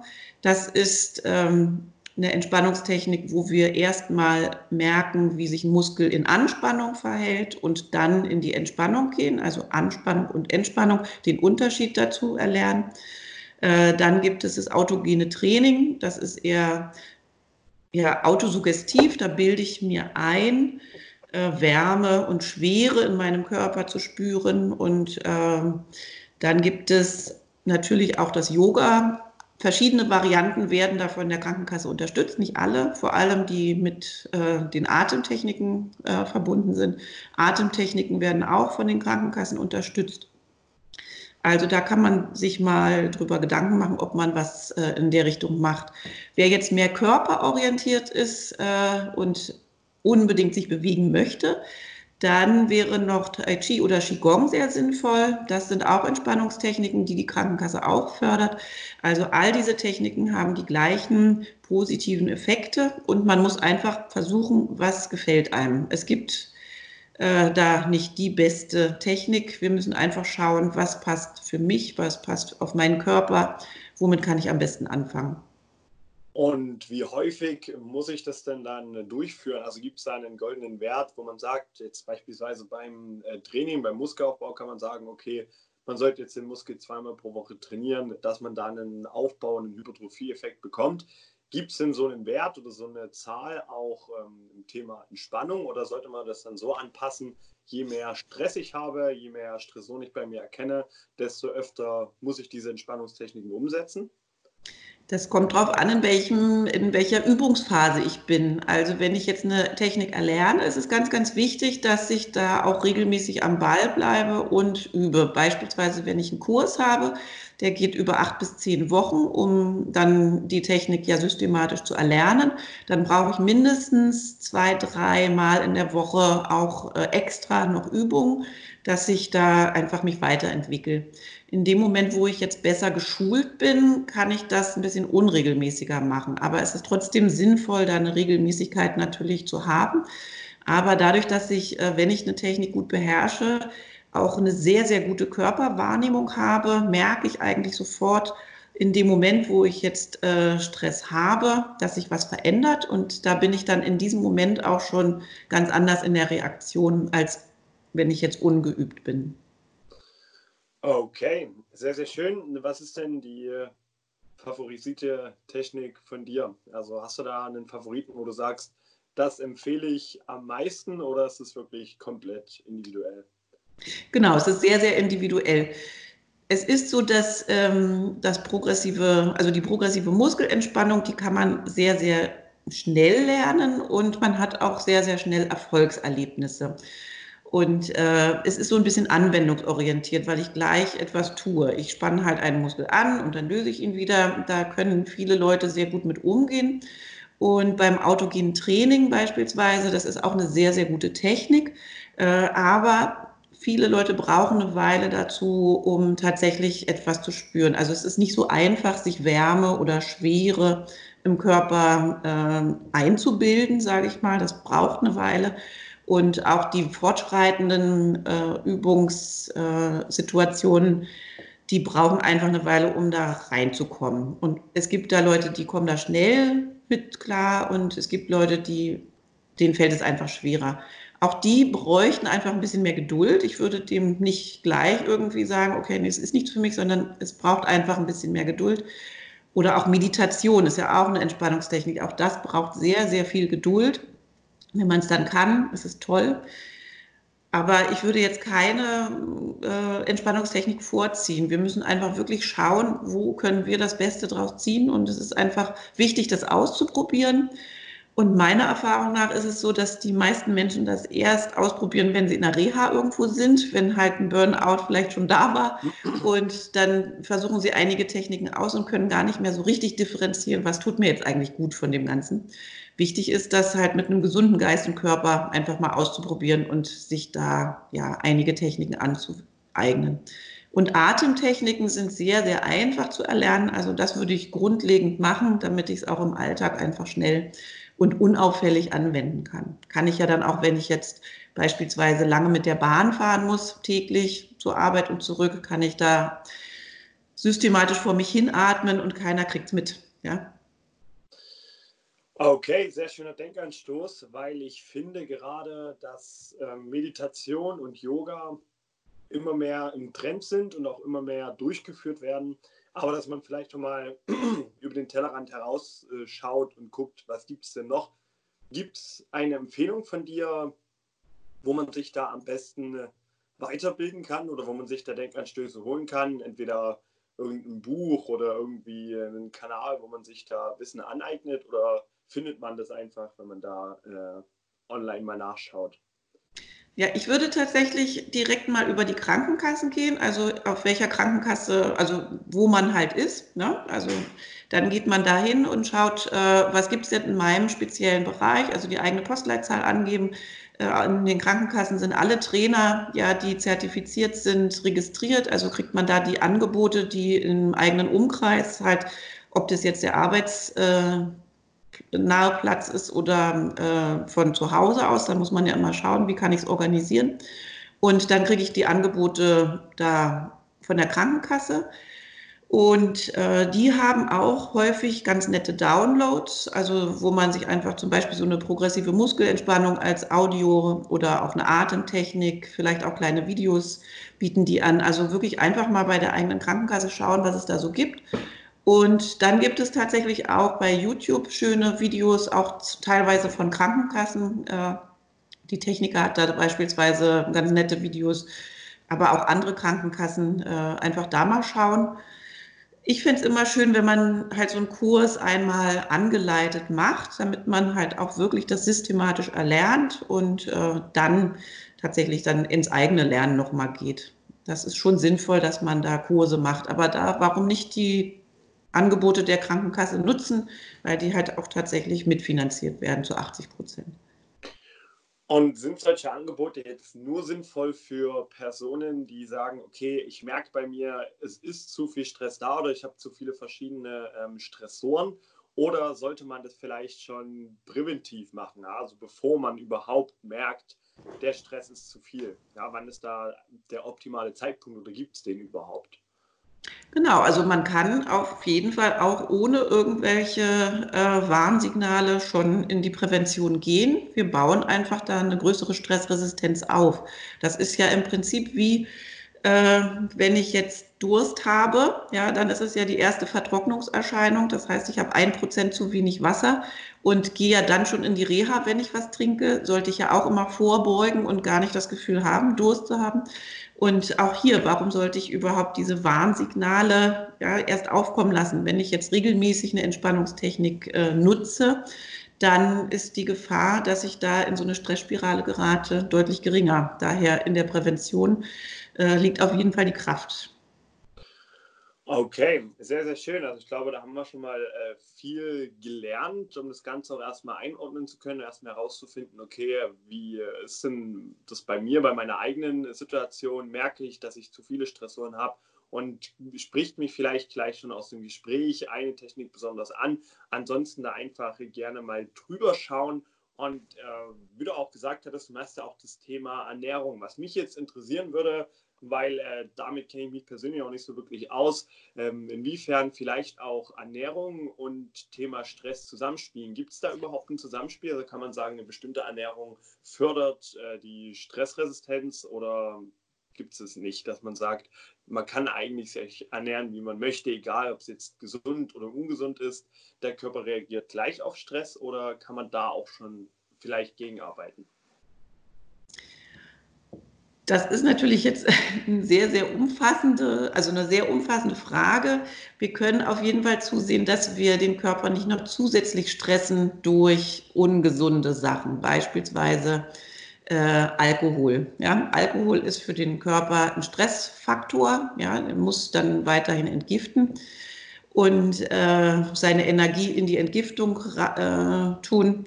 Das ist ähm, eine Entspannungstechnik, wo wir erstmal merken, wie sich ein Muskel in Anspannung verhält und dann in die Entspannung gehen, also Anspannung und Entspannung, den Unterschied dazu erlernen. Äh, dann gibt es das autogene Training, das ist eher ja, autosuggestiv, da bilde ich mir ein, äh, Wärme und Schwere in meinem Körper zu spüren. Und ähm, dann gibt es natürlich auch das Yoga, Verschiedene Varianten werden da von der Krankenkasse unterstützt, nicht alle, vor allem die mit äh, den Atemtechniken äh, verbunden sind. Atemtechniken werden auch von den Krankenkassen unterstützt. Also da kann man sich mal drüber Gedanken machen, ob man was äh, in der Richtung macht. Wer jetzt mehr körperorientiert ist äh, und unbedingt sich bewegen möchte, dann wäre noch Tai Chi oder Qigong sehr sinnvoll. Das sind auch Entspannungstechniken, die die Krankenkasse auch fördert. Also all diese Techniken haben die gleichen positiven Effekte und man muss einfach versuchen, was gefällt einem. Es gibt äh, da nicht die beste Technik. Wir müssen einfach schauen, was passt für mich, was passt auf meinen Körper, womit kann ich am besten anfangen. Und wie häufig muss ich das denn dann durchführen? Also gibt es da einen goldenen Wert, wo man sagt, jetzt beispielsweise beim äh, Training, beim Muskelaufbau kann man sagen, okay, man sollte jetzt den Muskel zweimal pro Woche trainieren, dass man da einen Aufbau, einen Hypertrophie-Effekt bekommt. Gibt es denn so einen Wert oder so eine Zahl auch ähm, im Thema Entspannung oder sollte man das dann so anpassen, je mehr Stress ich habe, je mehr Stressoren ich bei mir erkenne, desto öfter muss ich diese Entspannungstechniken umsetzen? Das kommt darauf an, in, welchem, in welcher Übungsphase ich bin. Also wenn ich jetzt eine Technik erlerne, ist es ganz, ganz wichtig, dass ich da auch regelmäßig am Ball bleibe und übe. Beispielsweise, wenn ich einen Kurs habe, der geht über acht bis zehn Wochen, um dann die Technik ja systematisch zu erlernen. Dann brauche ich mindestens zwei, drei Mal in der Woche auch äh, extra noch Übungen, dass ich da einfach mich weiterentwickle. In dem Moment, wo ich jetzt besser geschult bin, kann ich das ein bisschen unregelmäßiger machen. Aber es ist trotzdem sinnvoll, da eine Regelmäßigkeit natürlich zu haben. Aber dadurch, dass ich, äh, wenn ich eine Technik gut beherrsche, auch eine sehr, sehr gute Körperwahrnehmung habe, merke ich eigentlich sofort in dem Moment, wo ich jetzt äh, Stress habe, dass sich was verändert. Und da bin ich dann in diesem Moment auch schon ganz anders in der Reaktion, als wenn ich jetzt ungeübt bin. Okay, sehr, sehr schön. Was ist denn die favorisierte Technik von dir? Also hast du da einen Favoriten, wo du sagst, das empfehle ich am meisten oder ist es wirklich komplett individuell? Genau, es ist sehr, sehr individuell. Es ist so, dass ähm, das progressive, also die progressive Muskelentspannung, die kann man sehr, sehr schnell lernen und man hat auch sehr, sehr schnell Erfolgserlebnisse. Und äh, es ist so ein bisschen anwendungsorientiert, weil ich gleich etwas tue. Ich spanne halt einen Muskel an und dann löse ich ihn wieder. Da können viele Leute sehr gut mit umgehen. Und beim autogenen Training beispielsweise, das ist auch eine sehr, sehr gute Technik. Äh, aber viele Leute brauchen eine Weile dazu, um tatsächlich etwas zu spüren. Also es ist nicht so einfach, sich Wärme oder Schwere im Körper äh, einzubilden, sage ich mal. Das braucht eine Weile. Und auch die fortschreitenden äh, Übungssituationen, die brauchen einfach eine Weile, um da reinzukommen. Und es gibt da Leute, die kommen da schnell mit klar und es gibt Leute, die, denen fällt es einfach schwerer. Auch die bräuchten einfach ein bisschen mehr Geduld. Ich würde dem nicht gleich irgendwie sagen, okay, nee, es ist nichts für mich, sondern es braucht einfach ein bisschen mehr Geduld. Oder auch Meditation ist ja auch eine Entspannungstechnik. Auch das braucht sehr, sehr viel Geduld. Wenn man es dann kann, ist es toll. Aber ich würde jetzt keine äh, Entspannungstechnik vorziehen. Wir müssen einfach wirklich schauen, wo können wir das Beste draus ziehen. Und es ist einfach wichtig, das auszuprobieren. Und meiner Erfahrung nach ist es so, dass die meisten Menschen das erst ausprobieren, wenn sie in der Reha irgendwo sind, wenn halt ein Burnout vielleicht schon da war. Und dann versuchen sie einige Techniken aus und können gar nicht mehr so richtig differenzieren, was tut mir jetzt eigentlich gut von dem Ganzen. Wichtig ist, das halt mit einem gesunden Geist und Körper einfach mal auszuprobieren und sich da ja einige Techniken anzueignen. Und Atemtechniken sind sehr, sehr einfach zu erlernen. Also das würde ich grundlegend machen, damit ich es auch im Alltag einfach schnell und unauffällig anwenden kann. Kann ich ja dann auch, wenn ich jetzt beispielsweise lange mit der Bahn fahren muss, täglich zur Arbeit und zurück, kann ich da systematisch vor mich hinatmen und keiner kriegt es mit. Ja? Okay, sehr schöner Denkanstoß, weil ich finde gerade, dass äh, Meditation und Yoga immer mehr im Trend sind und auch immer mehr durchgeführt werden aber dass man vielleicht schon mal <clears throat> über den Tellerrand herausschaut und guckt, was gibt es denn noch. Gibt es eine Empfehlung von dir, wo man sich da am besten weiterbilden kann oder wo man sich da Denkanstöße holen kann? Entweder irgendein Buch oder irgendwie einen Kanal, wo man sich da Wissen aneignet oder findet man das einfach, wenn man da äh, online mal nachschaut? Ja, ich würde tatsächlich direkt mal über die Krankenkassen gehen, also auf welcher Krankenkasse, also wo man halt ist. Ne? Also dann geht man dahin und schaut, äh, was gibt es denn in meinem speziellen Bereich, also die eigene Postleitzahl angeben. Äh, in den Krankenkassen sind alle Trainer, ja, die zertifiziert sind, registriert. Also kriegt man da die Angebote, die im eigenen Umkreis halt, ob das jetzt der Arbeits... Äh, nahe Platz ist oder äh, von zu Hause aus. Da muss man ja immer schauen, wie kann ich es organisieren. Und dann kriege ich die Angebote da von der Krankenkasse. Und äh, die haben auch häufig ganz nette Downloads, also wo man sich einfach zum Beispiel so eine progressive Muskelentspannung als Audio oder auch eine Atemtechnik, vielleicht auch kleine Videos bieten die an. Also wirklich einfach mal bei der eigenen Krankenkasse schauen, was es da so gibt und dann gibt es tatsächlich auch bei YouTube schöne Videos, auch teilweise von Krankenkassen. Äh, die Techniker hat da beispielsweise ganz nette Videos, aber auch andere Krankenkassen äh, einfach da mal schauen. Ich finde es immer schön, wenn man halt so einen Kurs einmal angeleitet macht, damit man halt auch wirklich das systematisch erlernt und äh, dann tatsächlich dann ins eigene Lernen nochmal geht. Das ist schon sinnvoll, dass man da Kurse macht. Aber da, warum nicht die Angebote der Krankenkasse nutzen, weil die halt auch tatsächlich mitfinanziert werden zu 80 Prozent. Und sind solche Angebote jetzt nur sinnvoll für Personen, die sagen, okay, ich merke bei mir, es ist zu viel Stress da oder ich habe zu viele verschiedene ähm, Stressoren? Oder sollte man das vielleicht schon präventiv machen, also bevor man überhaupt merkt, der Stress ist zu viel? Ja, wann ist da der optimale Zeitpunkt oder gibt es den überhaupt? Genau, also man kann auf jeden Fall auch ohne irgendwelche äh, Warnsignale schon in die Prävention gehen. Wir bauen einfach da eine größere Stressresistenz auf. Das ist ja im Prinzip wie Äh, wenn ich jetzt Durst habe, ja, dann ist es ja die erste Vertrocknungserscheinung. Das heißt, ich habe ein Prozent zu wenig Wasser und gehe ja dann schon in die Reha, wenn ich was trinke. Sollte ich ja auch immer vorbeugen und gar nicht das Gefühl haben, Durst zu haben. Und auch hier, warum sollte ich überhaupt diese Warnsignale ja, erst aufkommen lassen? Wenn ich jetzt regelmäßig eine Entspannungstechnik äh, nutze, dann ist die Gefahr, dass ich da in so eine Stressspirale gerate, deutlich geringer. Daher in der Prävention äh, liegt auf jeden Fall die Kraft. Okay, sehr, sehr schön. Also ich glaube, da haben wir schon mal äh, viel gelernt, um das Ganze auch erstmal einordnen zu können, erstmal herauszufinden, okay, wie ist denn das bei mir, bei meiner eigenen Situation, merke ich, dass ich zu viele Stressoren habe und spricht mich vielleicht gleich schon aus dem Gespräch eine Technik besonders an. Ansonsten da einfach gerne mal drüber schauen. Und äh, wie du auch gesagt hattest, du machst ja auch das Thema Ernährung. Was mich jetzt interessieren würde, weil äh, damit kenne ich mich persönlich auch nicht so wirklich aus. Ähm, inwiefern vielleicht auch Ernährung und Thema Stress zusammenspielen? Gibt es da überhaupt ein Zusammenspiel? Also kann man sagen, eine bestimmte Ernährung fördert äh, die Stressresistenz oder gibt es nicht, dass man sagt, man kann eigentlich sich ernähren, wie man möchte, egal ob es jetzt gesund oder ungesund ist. Der Körper reagiert gleich auf Stress oder kann man da auch schon vielleicht gegenarbeiten? Das ist natürlich jetzt <laughs> eine sehr, sehr umfassende, also eine sehr umfassende Frage. Wir können auf jeden Fall zusehen, dass wir den Körper nicht noch zusätzlich stressen durch ungesunde Sachen, beispielsweise äh, Alkohol. Ja? Alkohol ist für den Körper ein Stressfaktor, ja? er muss dann weiterhin entgiften und äh, seine Energie in die Entgiftung äh, tun.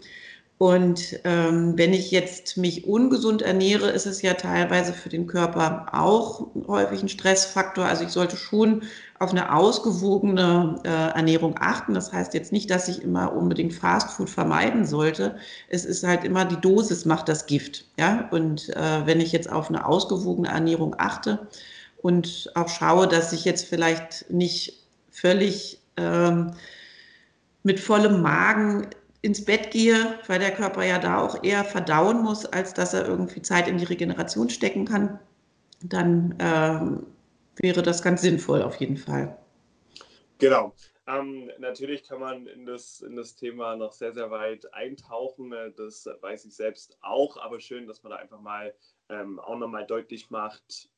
Und ähm, wenn ich jetzt mich ungesund ernähre, ist es ja teilweise für den Körper auch häufig ein Stressfaktor. Also ich sollte schon auf eine ausgewogene äh, Ernährung achten. Das heißt jetzt nicht, dass ich immer unbedingt Fastfood vermeiden sollte. Es ist halt immer die Dosis macht das Gift. Ja? Und äh, wenn ich jetzt auf eine ausgewogene Ernährung achte und auch schaue, dass ich jetzt vielleicht nicht völlig ähm, mit vollem Magen ins Bett gehe, weil der Körper ja da auch eher verdauen muss, als dass er irgendwie Zeit in die Regeneration stecken kann, dann ähm, wäre das ganz sinnvoll auf jeden Fall. Genau. Ähm, natürlich kann man in das, in das Thema noch sehr, sehr weit eintauchen. Das weiß ich selbst auch, aber schön, dass man da einfach mal ähm, auch nochmal deutlich macht,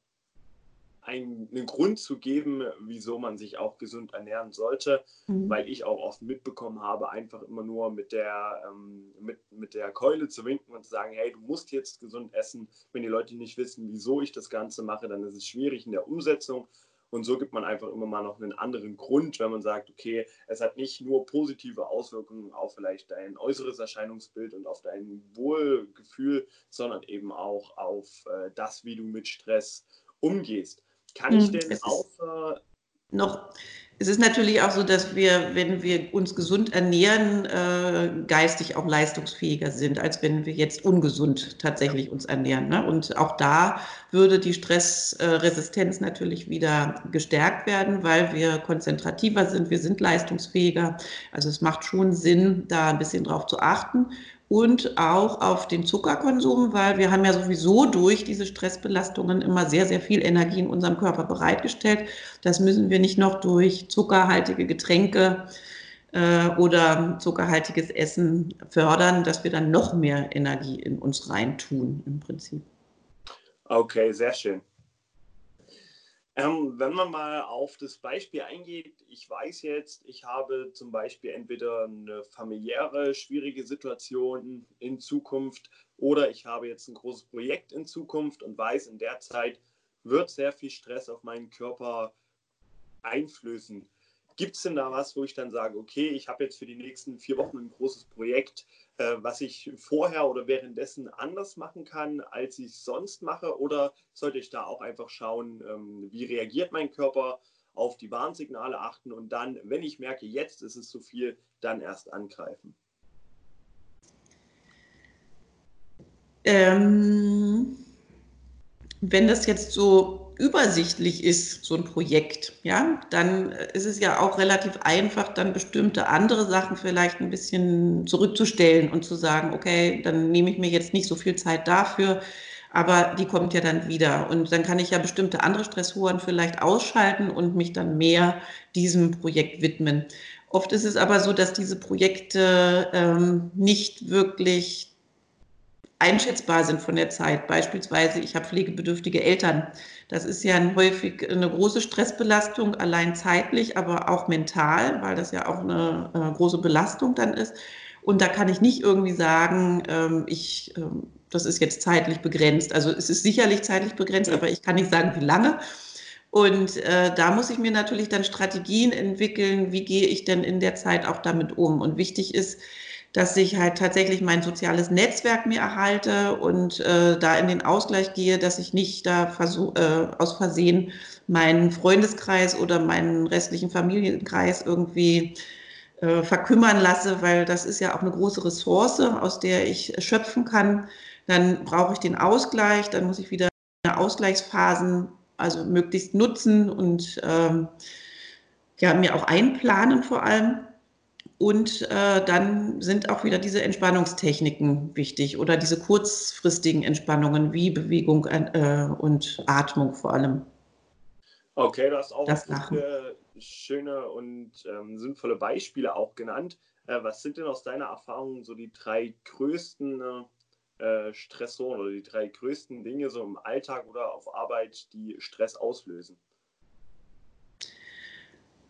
einen, einen Grund zu geben, wieso man sich auch gesund ernähren sollte, mhm. weil ich auch oft mitbekommen habe, einfach immer nur mit der, ähm, mit, mit der Keule zu winken und zu sagen, hey, du musst jetzt gesund essen. Wenn die Leute nicht wissen, wieso ich das Ganze mache, dann ist es schwierig in der Umsetzung. Und so gibt man einfach immer mal noch einen anderen Grund, wenn man sagt, okay, es hat nicht nur positive Auswirkungen auf vielleicht dein äußeres Erscheinungsbild und auf dein Wohlgefühl, sondern eben auch auf äh, das, wie du mit Stress umgehst. Kann ich hm, denn außer. Noch, es ist natürlich auch so, dass wir, wenn wir uns gesund ernähren, äh, geistig auch leistungsfähiger sind, als wenn wir jetzt ungesund tatsächlich uns ernähren. Ne? Und auch da würde die Stressresistenz natürlich wieder gestärkt werden, weil wir konzentrativer sind, wir sind leistungsfähiger. Also es macht schon Sinn, da ein bisschen drauf zu achten und auch auf den Zuckerkonsum, weil wir haben ja sowieso durch diese Stressbelastungen immer sehr, sehr viel Energie in unserem Körper bereitgestellt. Das müssen wir nicht noch durch zuckerhaltige Getränke äh, oder zuckerhaltiges Essen fördern, dass wir dann noch mehr Energie in uns reintun im Prinzip. Okay, sehr schön. Ähm, wenn man mal auf das Beispiel eingeht, ich weiß jetzt, ich habe zum Beispiel entweder eine familiäre schwierige Situation in Zukunft oder ich habe jetzt ein großes Projekt in Zukunft und weiß, in der Zeit wird sehr viel Stress auf meinen Körper einflößen. Gibt es denn da was, wo ich dann sage, okay, ich habe jetzt für die nächsten vier Wochen ein großes Projekt, was ich vorher oder währenddessen anders machen kann, als ich sonst mache? Oder sollte ich da auch einfach schauen, ähm, wie reagiert mein Körper, auf die Warnsignale achten und dann, wenn ich merke, jetzt ist es zu viel, dann erst angreifen? Ähm, wenn das jetzt so übersichtlich ist, so ein Projekt, ja, dann ist es ja auch relativ einfach, dann bestimmte andere Sachen vielleicht ein bisschen zurückzustellen und zu sagen, okay, dann nehme ich mir jetzt nicht so viel Zeit dafür, aber die kommt ja dann wieder. Und dann kann ich ja bestimmte andere Stressoren vielleicht ausschalten und mich dann mehr diesem Projekt widmen. Oft ist es aber so, dass diese Projekte ähm, nicht wirklich einschätzbar sind von der Zeit. Beispielsweise, ich habe pflegebedürftige Eltern. Das ist ja häufig eine große Stressbelastung, allein zeitlich, aber auch mental, weil das ja auch eine äh, große Belastung dann ist. Und da kann ich nicht irgendwie sagen, ähm, ich, ähm, das ist jetzt zeitlich begrenzt. Also es ist sicherlich zeitlich begrenzt, aber ich kann nicht sagen, wie lange. Und äh, da muss ich mir natürlich dann Strategien entwickeln, wie gehe ich denn in der Zeit auch damit um. Und wichtig ist, dass ich halt tatsächlich mein soziales Netzwerk mir erhalte und äh, da in den Ausgleich gehe, dass ich nicht da versuch, äh, aus Versehen meinen Freundeskreis oder meinen restlichen Familienkreis irgendwie äh, verkümmern lasse, weil das ist ja auch eine große Ressource, aus der ich schöpfen kann. Dann brauche ich den Ausgleich, dann muss ich wieder Ausgleichsphasen also möglichst nutzen und ähm, ja, mir auch einplanen vor allem. Und äh, dann sind auch wieder diese Entspannungstechniken wichtig oder diese kurzfristigen Entspannungen wie Bewegung äh, und Atmung vor allem. Okay, du hast auch das viele schöne und ähm, sinnvolle Beispiele auch genannt. Äh, was sind denn aus deiner Erfahrung so die drei größten äh, Stressoren oder die drei größten Dinge so im Alltag oder auf Arbeit, die Stress auslösen?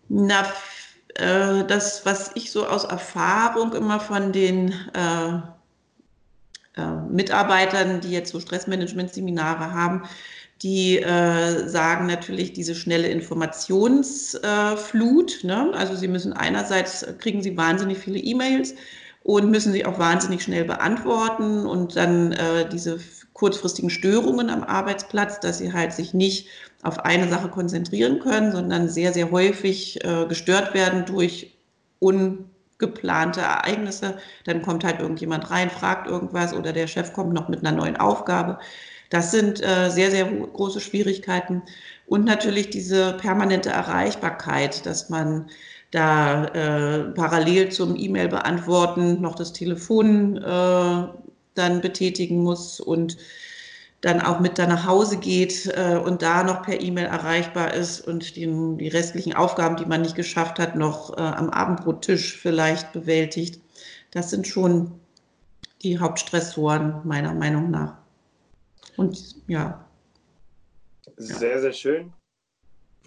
Na, äh, das, was ich so aus Erfahrung immer von den äh, äh, Mitarbeitern, die jetzt so Stressmanagement-Seminare haben, die äh, sagen natürlich diese schnelle Informationsflut. Ne? Also sie müssen einerseits kriegen sie wahnsinnig viele E-Mails und müssen sie auch wahnsinnig schnell beantworten und dann äh, diese kurzfristigen Störungen am Arbeitsplatz, dass sie halt sich nicht auf eine Sache konzentrieren können, sondern sehr, sehr häufig äh, gestört werden durch ungeplante Ereignisse. Dann kommt halt irgendjemand rein, fragt irgendwas oder der Chef kommt noch mit einer neuen Aufgabe. Das sind äh, sehr, sehr große Schwierigkeiten. Und natürlich diese permanente Erreichbarkeit, dass man da äh, parallel zum E-Mail beantworten noch das Telefon äh, dann betätigen muss und dann auch mit da nach Hause geht äh, und da noch per E-Mail erreichbar ist und die, die, restlichen Aufgaben, die man nicht geschafft hat, noch äh, am Abendbrottisch vielleicht bewältigt. Das sind schon die Hauptstressoren meiner Meinung nach. Und ja. Sehr, sehr schön.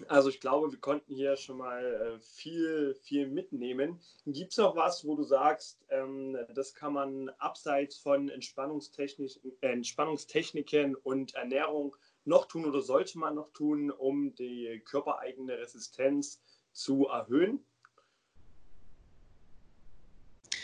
Also ich glaube, wir konnten hier schon mal äh, viel, viel mitnehmen. Gibt es noch was, wo du sagst, ähm, das kann man abseits von Entspannungstechnik, Entspannungstechniken und Ernährung noch tun oder sollte man noch tun, um die körpereigene Resistenz zu erhöhen?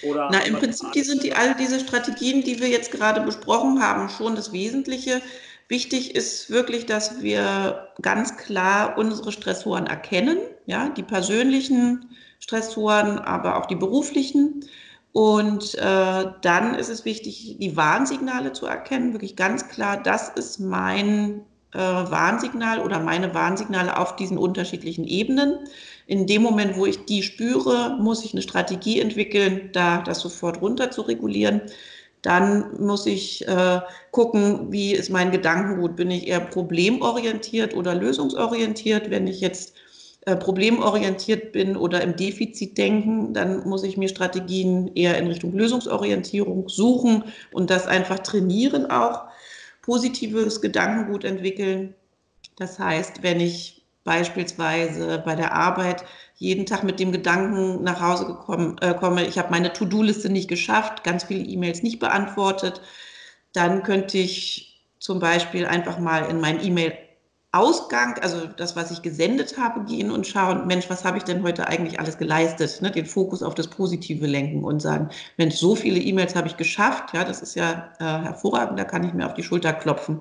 Oder Na, im Prinzip die sind die, all diese Strategien, die wir jetzt gerade besprochen haben, schon das Wesentliche. Wichtig ist wirklich, dass wir ganz klar unsere Stressoren erkennen, ja, die persönlichen Stressoren, aber auch die beruflichen. Und äh, dann ist es wichtig, die Warnsignale zu erkennen, wirklich ganz klar, das ist mein äh, Warnsignal oder meine Warnsignale auf diesen unterschiedlichen Ebenen. In dem Moment, wo ich die spüre, muss ich eine Strategie entwickeln, da das sofort runter zu regulieren. Dann muss ich äh, gucken, wie ist mein Gedankengut. Bin ich eher problemorientiert oder lösungsorientiert? Wenn ich jetzt äh, problemorientiert bin oder im Defizit denken, dann muss ich mir Strategien eher in Richtung Lösungsorientierung suchen und das einfach trainieren auch. Positives Gedankengut entwickeln. Das heißt, wenn ich beispielsweise bei der Arbeit jeden Tag mit dem Gedanken nach Hause gekommen, äh, komme, ich habe meine To-Do-Liste nicht geschafft, ganz viele E-Mails nicht beantwortet, dann könnte ich zum Beispiel einfach mal in mein E-Mail-Ausgang, also das, was ich gesendet habe, gehen und schauen, Mensch, was habe ich denn heute eigentlich alles geleistet? Ne? Den Fokus auf das Positive lenken und sagen, Mensch, so viele E-Mails habe ich geschafft, ja, das ist ja äh, hervorragend, da kann ich mir auf die Schulter klopfen.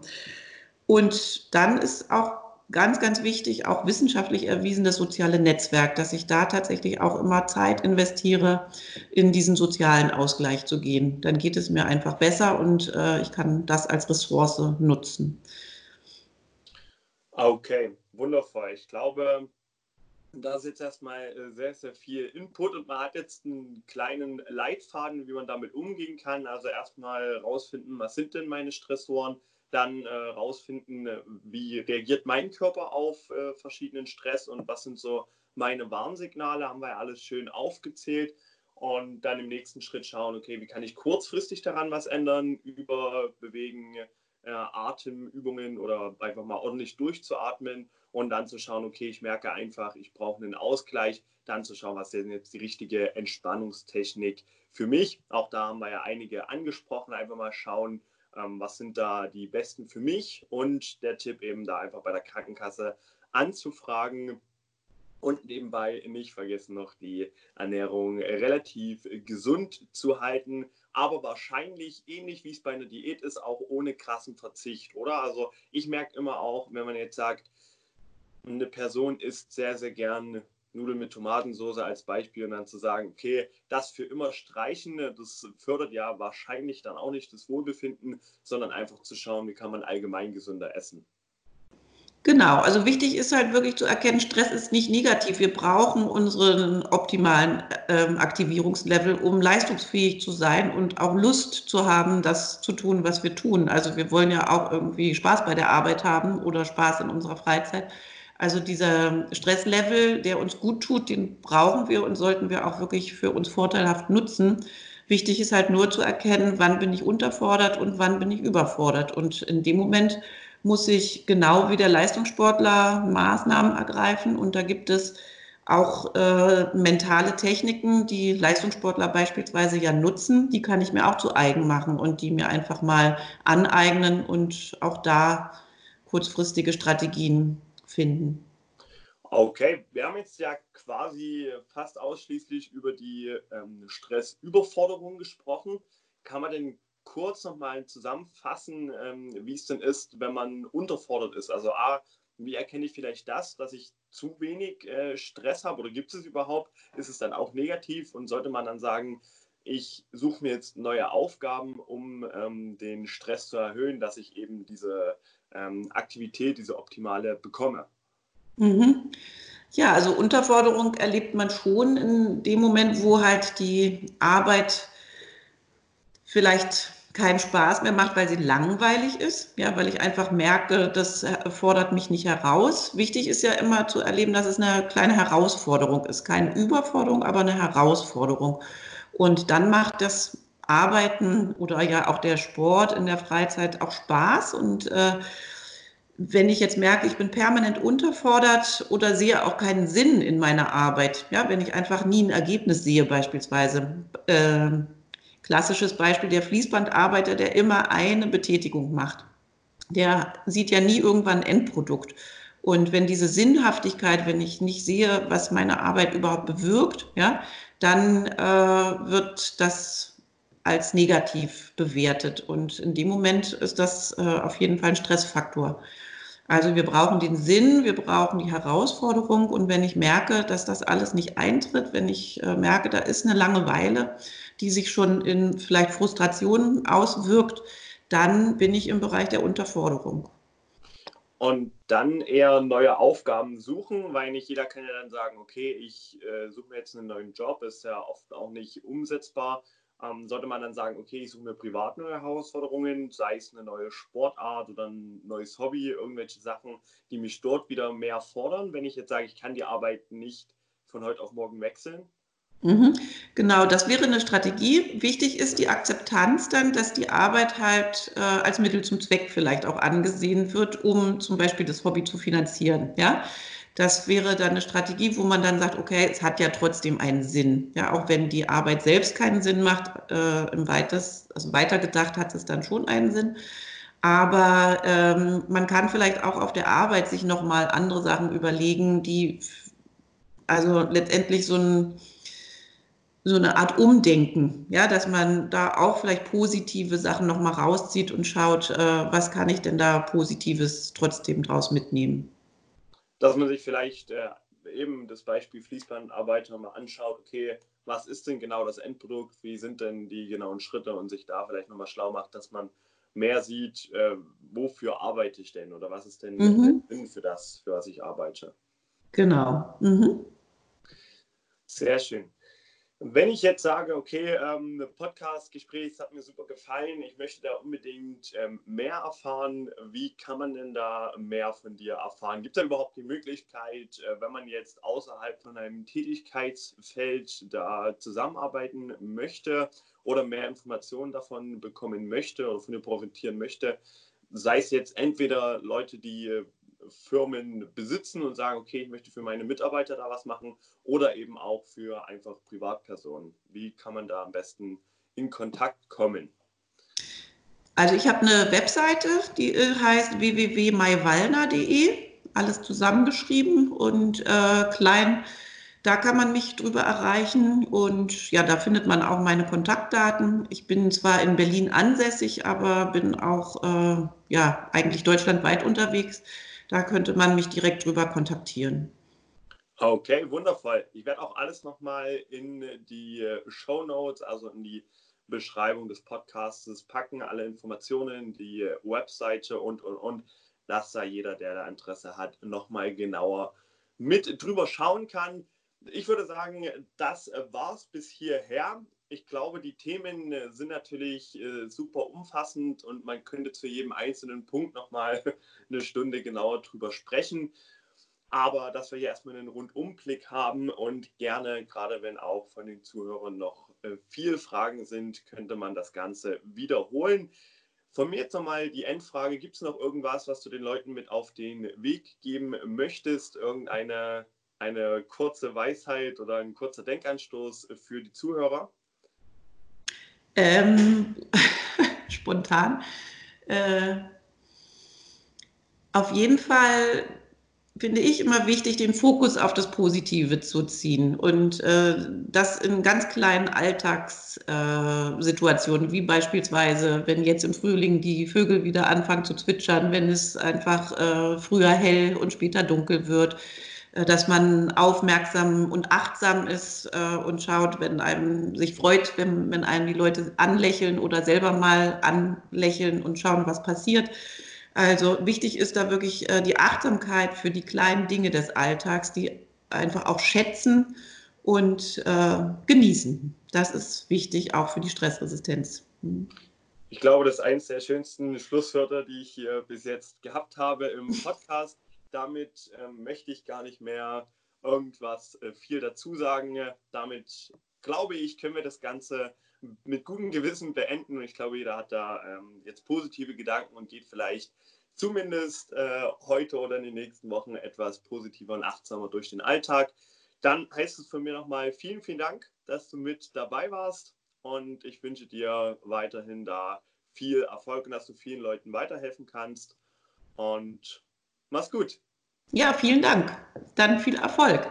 Und dann ist auch ganz, ganz wichtig, auch wissenschaftlich erwiesen, das soziale Netzwerk, dass ich da tatsächlich auch immer Zeit investiere, in diesen sozialen Ausgleich zu gehen. Dann geht es mir einfach besser und äh, ich kann das als Ressource nutzen. Okay, wundervoll. Ich glaube, da ist jetzt erstmal äh, sehr, sehr viel Input und man hat jetzt einen kleinen Leitfaden, wie man damit umgehen kann. Also erstmal rausfinden, was sind denn meine Stressoren, dann äh, rausfinden, wie reagiert mein Körper auf äh, verschiedenen Stress und was sind so meine Warnsignale, haben wir ja alles schön aufgezählt und dann im nächsten Schritt schauen, okay, wie kann ich kurzfristig daran was ändern, über Bewegen, äh, Atemübungen oder einfach mal ordentlich durchzuatmen und dann zu schauen, okay, ich merke einfach, ich brauche einen Ausgleich, dann zu schauen, was ist denn jetzt die richtige Entspannungstechnik für mich. Auch da haben wir ja einige angesprochen, einfach mal schauen, ähm, was sind da die besten für mich und der Tipp eben da einfach bei der Krankenkasse anzufragen, und nebenbei nicht vergessen noch die Ernährung relativ gesund zu halten, aber wahrscheinlich ähnlich wie es bei einer Diät ist, auch ohne krassen Verzicht, oder? Also ich merke immer auch, wenn man jetzt sagt, eine Person isst sehr, sehr gern Nudeln mit Tomatensauce als Beispiel und dann zu sagen, okay, das für immer streichen, das fördert ja wahrscheinlich dann auch nicht das Wohlbefinden, sondern einfach zu schauen, wie kann man allgemein gesünder essen. Genau, also wichtig ist halt wirklich zu erkennen, Stress ist nicht negativ. Wir brauchen unseren optimalen ähm, Aktivierungslevel, um leistungsfähig zu sein und auch Lust zu haben, das zu tun, was wir tun. Also wir wollen ja auch irgendwie Spaß bei der Arbeit haben oder Spaß in unserer Freizeit. Also dieser Stresslevel, der uns gut tut, den brauchen wir und sollten wir auch wirklich für uns vorteilhaft nutzen. Wichtig ist halt nur zu erkennen, wann bin ich unterfordert und wann bin ich überfordert. Und in dem Moment muss ich genau wie der Leistungssportler Maßnahmen ergreifen. Und da gibt es auch äh, mentale Techniken, die Leistungssportler beispielsweise ja nutzen, die kann ich mir auch zu eigen machen und die mir einfach mal aneignen und auch da kurzfristige Strategien finden. Okay, wir haben jetzt ja quasi fast ausschließlich über die ähm, Stressüberforderung gesprochen. Kann man denn kurz nochmal zusammenfassen, ähm, wie es denn ist, wenn man unterfordert ist? Also A, wie erkenne ich vielleicht das, dass ich zu wenig äh, Stress habe oder gibt es überhaupt? Ist es dann auch negativ und sollte man dann sagen, ich suche mir jetzt neue Aufgaben, um ähm, den Stress zu erhöhen, dass ich eben diese ähm, Aktivität, diese optimale bekomme? Mhm. Ja, also Unterforderung erlebt man schon in dem Moment, wo halt die Arbeit vielleicht keinen Spaß mehr macht, weil sie langweilig ist, ja, weil ich einfach merke, das fordert mich nicht heraus. Wichtig ist ja immer zu erleben, dass es eine kleine Herausforderung ist, keine Überforderung, aber eine Herausforderung. Und dann macht das Arbeiten oder ja auch der Sport in der Freizeit auch Spaß und äh, wenn ich jetzt merke, ich bin permanent unterfordert oder sehe auch keinen Sinn in meiner Arbeit, ja, wenn ich einfach nie ein Ergebnis sehe beispielsweise, äh, Klassisches Beispiel der Fließbandarbeiter, der immer eine Betätigung macht. Der sieht ja nie irgendwann ein Endprodukt. Und wenn diese Sinnhaftigkeit, wenn ich nicht sehe, was meine Arbeit überhaupt bewirkt, ja, dann äh, wird das als negativ bewertet. Und in dem Moment ist das äh, auf jeden Fall ein Stressfaktor. Also wir brauchen den Sinn, wir brauchen die Herausforderung. Und wenn ich merke, dass das alles nicht eintritt, wenn ich äh, merke, da ist eine Langeweile, die sich schon in vielleicht Frustrationen auswirkt, dann bin ich im Bereich der Unterforderung. Und dann eher neue Aufgaben suchen, weil nicht jeder kann ja dann sagen, okay, ich äh, suche mir jetzt einen neuen Job, ist ja oft auch nicht umsetzbar. Ähm, sollte man dann sagen, okay, ich suche mir privat neue Herausforderungen, sei es eine neue Sportart oder ein neues Hobby, irgendwelche Sachen, die mich dort wieder mehr fordern, wenn ich jetzt sage, ich kann die Arbeit nicht von heute auf morgen wechseln? Mhm. Genau, das wäre eine Strategie. Wichtig ist die Akzeptanz dann, dass die Arbeit halt äh, als Mittel zum Zweck vielleicht auch angesehen wird, um zum Beispiel das Hobby zu finanzieren. Ja, das wäre dann eine Strategie, wo man dann sagt, okay, es hat ja trotzdem einen Sinn. Ja, auch wenn die Arbeit selbst keinen Sinn macht, äh, im Weites, also weitergedacht hat es dann schon einen Sinn. Aber ähm, man kann vielleicht auch auf der Arbeit sich nochmal andere Sachen überlegen, die also letztendlich so ein so eine Art Umdenken, ja, dass man da auch vielleicht positive Sachen nochmal rauszieht und schaut, äh, was kann ich denn da Positives trotzdem draus mitnehmen. Dass man sich vielleicht äh, eben das Beispiel Fließbandarbeiter mal anschaut, okay, was ist denn genau das Endprodukt, wie sind denn die genauen Schritte und sich da vielleicht nochmal schlau macht, dass man mehr sieht, äh, wofür arbeite ich denn oder was ist denn mhm. der Sinn für das, für was ich arbeite. Genau. Mhm. Sehr schön. Wenn ich jetzt sage, okay, ähm, Podcast-Gespräch hat mir super gefallen, ich möchte da unbedingt ähm, mehr erfahren, wie kann man denn da mehr von dir erfahren? Gibt es da überhaupt die Möglichkeit, äh, wenn man jetzt außerhalb von einem Tätigkeitsfeld da zusammenarbeiten möchte oder mehr Informationen davon bekommen möchte oder von dir profitieren möchte, sei es jetzt entweder Leute, die Firmen besitzen und sagen, okay, ich möchte für meine Mitarbeiter da was machen oder eben auch für einfach Privatpersonen. Wie kann man da am besten in Kontakt kommen? Also ich habe eine Webseite, die äh, heißt www.maiwallner.de, alles zusammengeschrieben und äh, klein. Da kann man mich drüber erreichen und ja, da findet man auch meine Kontaktdaten. Ich bin zwar in Berlin ansässig, aber bin auch äh, ja eigentlich deutschlandweit unterwegs. Da könnte man mich direkt drüber kontaktieren. Okay, wundervoll. Ich werde auch alles nochmal in die Show Notes, also in die Beschreibung des Podcasts packen, alle Informationen, die Webseite und, und, und, dass da jeder, der da Interesse hat, nochmal genauer mit drüber schauen kann. Ich würde sagen, das war es bis hierher ich glaube, die Themen äh, sind natürlich äh, super umfassend und man könnte zu jedem einzelnen Punkt nochmal <laughs> eine Stunde genauer drüber sprechen. Aber dass wir hier erstmal einen Rundumblick haben und gerne, gerade wenn auch von den Zuhörern noch äh, viel Fragen sind, könnte man das Ganze wiederholen. Von mir jetzt nochmal die Endfrage: Gibt es noch irgendwas, was du den Leuten mit auf den Weg geben möchtest? Irgendeine eine kurze Weisheit oder ein kurzer Denkanstoß für die Zuhörer? Ähm, <laughs> spontan. Äh, auf jeden Fall finde ich immer wichtig, den Fokus auf das Positive zu ziehen und äh, das in ganz kleinen Alltagssituationen, äh, wie beispielsweise, wenn jetzt im Frühling die Vögel wieder anfangen zu zwitschern, wenn es einfach äh, früher hell und später dunkel wird dass man aufmerksam und achtsam ist äh, und schaut, wenn einem sich freut, wenn, wenn einem die Leute anlächeln oder selber mal anlächeln und schauen, was passiert. Also wichtig ist da wirklich äh, die Achtsamkeit für die kleinen Dinge des Alltags, die einfach auch schätzen und äh, genießen. Das ist wichtig auch für die Stressresistenz. Mhm. Ich glaube, das ist eines der schönsten Schlusswörter, die ich hier bis jetzt gehabt habe im Podcast damit ähm, möchte ich gar nicht mehr irgendwas äh, viel dazu sagen. Damit glaube ich, können wir das Ganze mit gutem Gewissen beenden. Und ich glaube, jeder hat da ähm, jetzt positive Gedanken und geht vielleicht zumindest äh, heute oder in den nächsten Wochen etwas positiver und achtsamer durch den Alltag. Dann heißt es von mir nochmal vielen, vielen Dank, dass du mit dabei warst. Und ich wünsche dir weiterhin da viel Erfolg und dass du vielen Leuten weiterhelfen kannst. Und Mach's gut. Ja, vielen Dank. Dann viel Erfolg.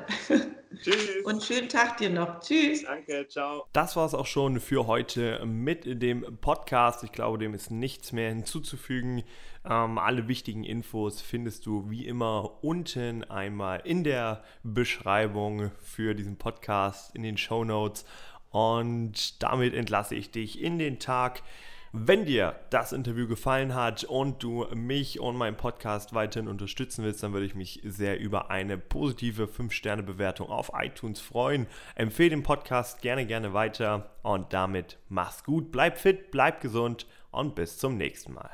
Tschüss. Und schönen Tag dir noch. Tschüss. Danke, ciao. Das war es auch schon für heute mit dem Podcast. Ich glaube, dem ist nichts mehr hinzuzufügen. Ähm, alle wichtigen Infos findest du wie immer unten einmal in der Beschreibung für diesen Podcast, in den Show Notes. Und damit entlasse ich dich in den Tag. Wenn dir das Interview gefallen hat und du mich und meinen Podcast weiterhin unterstützen willst, dann würde ich mich sehr über eine positive 5-Sterne-Bewertung auf iTunes freuen. Empfehle den Podcast gerne, gerne weiter und damit mach's gut, bleib fit, bleib gesund und bis zum nächsten Mal.